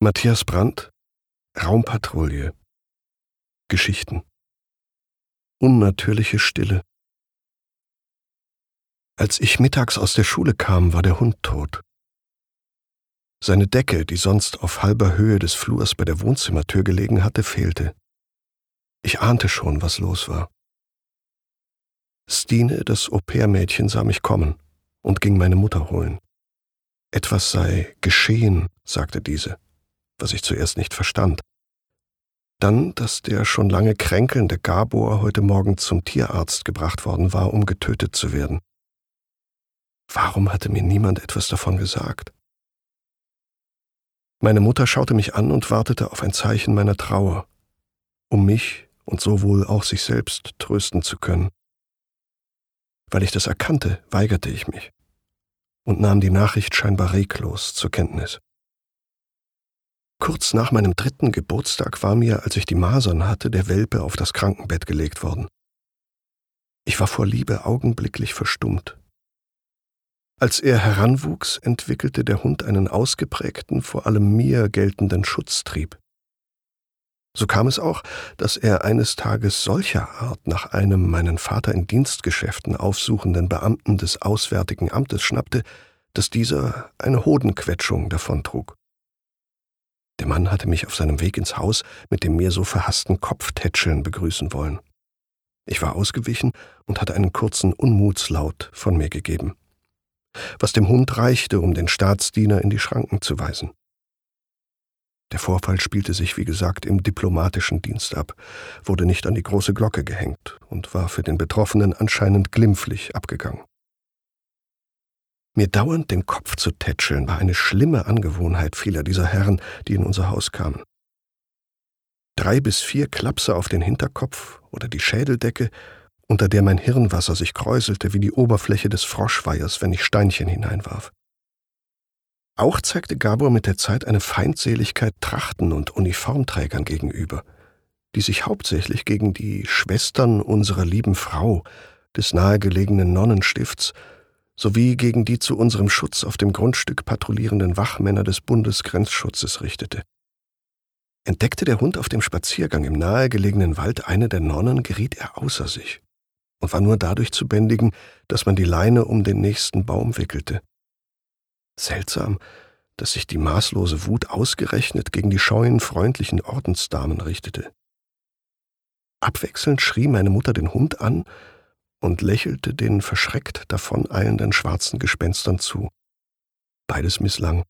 Matthias Brandt Raumpatrouille Geschichten Unnatürliche Stille Als ich mittags aus der Schule kam, war der Hund tot. Seine Decke, die sonst auf halber Höhe des Flurs bei der Wohnzimmertür gelegen hatte, fehlte. Ich ahnte schon, was los war. Stine, das Au-pair-Mädchen, sah mich kommen und ging meine Mutter holen. Etwas sei geschehen, sagte diese was ich zuerst nicht verstand. Dann, dass der schon lange kränkelnde Gabor heute Morgen zum Tierarzt gebracht worden war, um getötet zu werden. Warum hatte mir niemand etwas davon gesagt? Meine Mutter schaute mich an und wartete auf ein Zeichen meiner Trauer, um mich und so wohl auch sich selbst trösten zu können. Weil ich das erkannte, weigerte ich mich und nahm die Nachricht scheinbar reglos zur Kenntnis. Kurz nach meinem dritten Geburtstag war mir, als ich die Masern hatte, der Welpe auf das Krankenbett gelegt worden. Ich war vor Liebe augenblicklich verstummt. Als er heranwuchs, entwickelte der Hund einen ausgeprägten, vor allem mir geltenden Schutztrieb. So kam es auch, dass er eines Tages solcher Art nach einem meinen Vater in Dienstgeschäften aufsuchenden Beamten des Auswärtigen Amtes schnappte, dass dieser eine Hodenquetschung davontrug. Der Mann hatte mich auf seinem Weg ins Haus mit dem mir so verhassten Kopftätscheln begrüßen wollen. Ich war ausgewichen und hatte einen kurzen Unmutslaut von mir gegeben, was dem Hund reichte, um den Staatsdiener in die Schranken zu weisen. Der Vorfall spielte sich, wie gesagt, im diplomatischen Dienst ab, wurde nicht an die große Glocke gehängt und war für den Betroffenen anscheinend glimpflich abgegangen. Mir dauernd den Kopf zu tätscheln war eine schlimme Angewohnheit vieler dieser Herren, die in unser Haus kamen. Drei bis vier Klapse auf den Hinterkopf oder die Schädeldecke, unter der mein Hirnwasser sich kräuselte wie die Oberfläche des Froschweihers, wenn ich Steinchen hineinwarf. Auch zeigte Gabor mit der Zeit eine Feindseligkeit Trachten und Uniformträgern gegenüber, die sich hauptsächlich gegen die Schwestern unserer lieben Frau des nahegelegenen Nonnenstifts sowie gegen die zu unserem Schutz auf dem Grundstück patrouillierenden Wachmänner des Bundesgrenzschutzes richtete. Entdeckte der Hund auf dem Spaziergang im nahegelegenen Wald eine der Nonnen, geriet er außer sich und war nur dadurch zu bändigen, dass man die Leine um den nächsten Baum wickelte. Seltsam, dass sich die maßlose Wut ausgerechnet gegen die scheuen, freundlichen Ordensdamen richtete. Abwechselnd schrie meine Mutter den Hund an und lächelte den verschreckt davoneilenden schwarzen Gespenstern zu. Beides misslang.